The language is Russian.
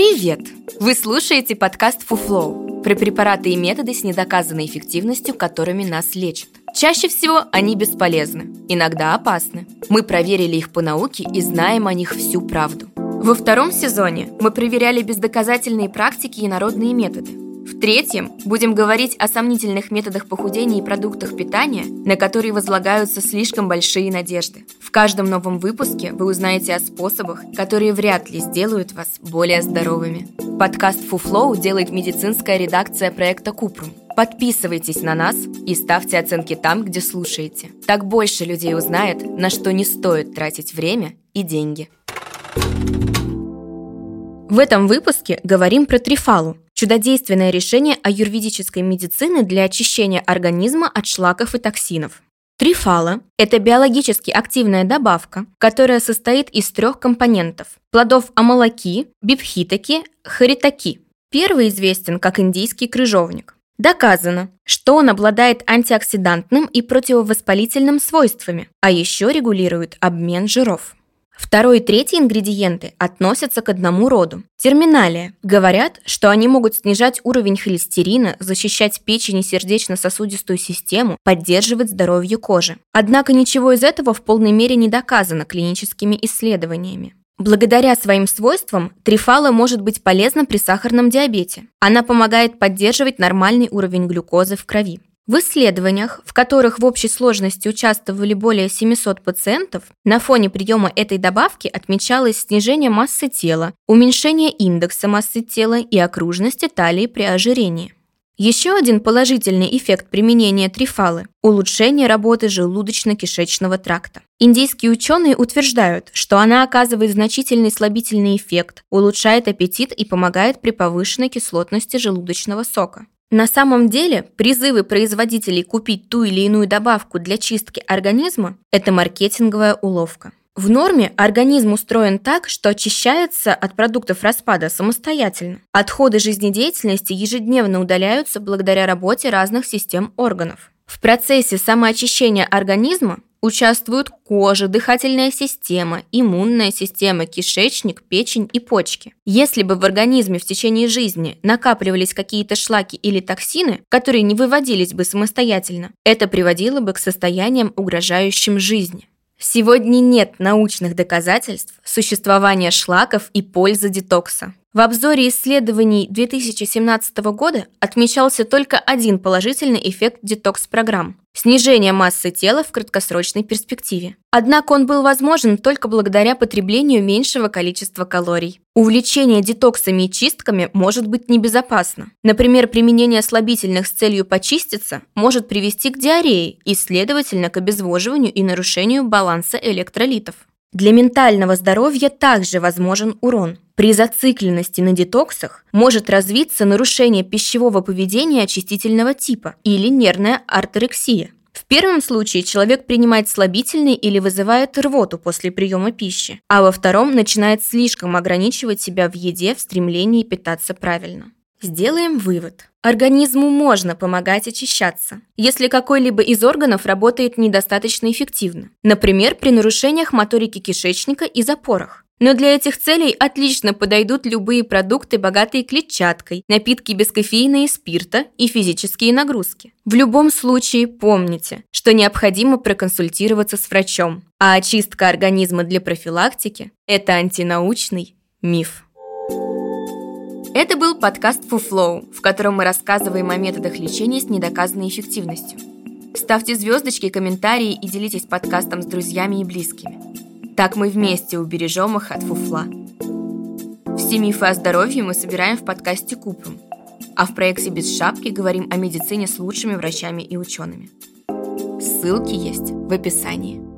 Привет! Вы слушаете подкаст «Фуфлоу» про препараты и методы с недоказанной эффективностью, которыми нас лечат. Чаще всего они бесполезны, иногда опасны. Мы проверили их по науке и знаем о них всю правду. Во втором сезоне мы проверяли бездоказательные практики и народные методы. В третьем будем говорить о сомнительных методах похудения и продуктах питания, на которые возлагаются слишком большие надежды. В каждом новом выпуске вы узнаете о способах, которые вряд ли сделают вас более здоровыми. Подкаст Фуфлоу делает медицинская редакция проекта Купрум. Подписывайтесь на нас и ставьте оценки там, где слушаете. Так больше людей узнает, на что не стоит тратить время и деньги. В этом выпуске говорим про трифалу – чудодейственное решение аюрведической медицины для очищения организма от шлаков и токсинов. Трифала – это биологически активная добавка, которая состоит из трех компонентов – плодов амалаки, бифхитаки, харитаки. Первый известен как индийский крыжовник. Доказано, что он обладает антиоксидантным и противовоспалительным свойствами, а еще регулирует обмен жиров. Второй и третий ингредиенты относятся к одному роду. Терминалия. Говорят, что они могут снижать уровень холестерина, защищать печень и сердечно-сосудистую систему, поддерживать здоровье кожи. Однако ничего из этого в полной мере не доказано клиническими исследованиями. Благодаря своим свойствам трифала может быть полезна при сахарном диабете. Она помогает поддерживать нормальный уровень глюкозы в крови. В исследованиях, в которых в общей сложности участвовали более 700 пациентов, на фоне приема этой добавки отмечалось снижение массы тела, уменьшение индекса массы тела и окружности талии при ожирении. Еще один положительный эффект применения трифалы – улучшение работы желудочно-кишечного тракта. Индийские ученые утверждают, что она оказывает значительный слабительный эффект, улучшает аппетит и помогает при повышенной кислотности желудочного сока. На самом деле, призывы производителей купить ту или иную добавку для чистки организма – это маркетинговая уловка. В норме организм устроен так, что очищается от продуктов распада самостоятельно. Отходы жизнедеятельности ежедневно удаляются благодаря работе разных систем органов. В процессе самоочищения организма участвуют кожа, дыхательная система, иммунная система, кишечник, печень и почки. Если бы в организме в течение жизни накапливались какие-то шлаки или токсины, которые не выводились бы самостоятельно, это приводило бы к состояниям, угрожающим жизни. Сегодня нет научных доказательств существования шлаков и пользы детокса. В обзоре исследований 2017 года отмечался только один положительный эффект детокс-программ – снижение массы тела в краткосрочной перспективе. Однако он был возможен только благодаря потреблению меньшего количества калорий. Увлечение детоксами и чистками может быть небезопасно. Например, применение слабительных с целью почиститься может привести к диарее и, следовательно, к обезвоживанию и нарушению баланса электролитов. Для ментального здоровья также возможен урон. При зацикленности на детоксах может развиться нарушение пищевого поведения очистительного типа или нервная артерексия. В первом случае человек принимает слабительный или вызывает рвоту после приема пищи, а во втором начинает слишком ограничивать себя в еде в стремлении питаться правильно. Сделаем вывод. Организму можно помогать очищаться, если какой-либо из органов работает недостаточно эффективно, например, при нарушениях моторики кишечника и запорах. Но для этих целей отлично подойдут любые продукты, богатые клетчаткой, напитки без кофеина и спирта и физические нагрузки. В любом случае помните, что необходимо проконсультироваться с врачом, а очистка организма для профилактики – это антинаучный миф. Это был подкаст Фуфлоу, в котором мы рассказываем о методах лечения с недоказанной эффективностью. Ставьте звездочки, комментарии и делитесь подкастом с друзьями и близкими. Так мы вместе убережем их от фуфла. Все мифы о здоровье мы собираем в подкасте Купрум, а в проекте «Без шапки» говорим о медицине с лучшими врачами и учеными. Ссылки есть в описании.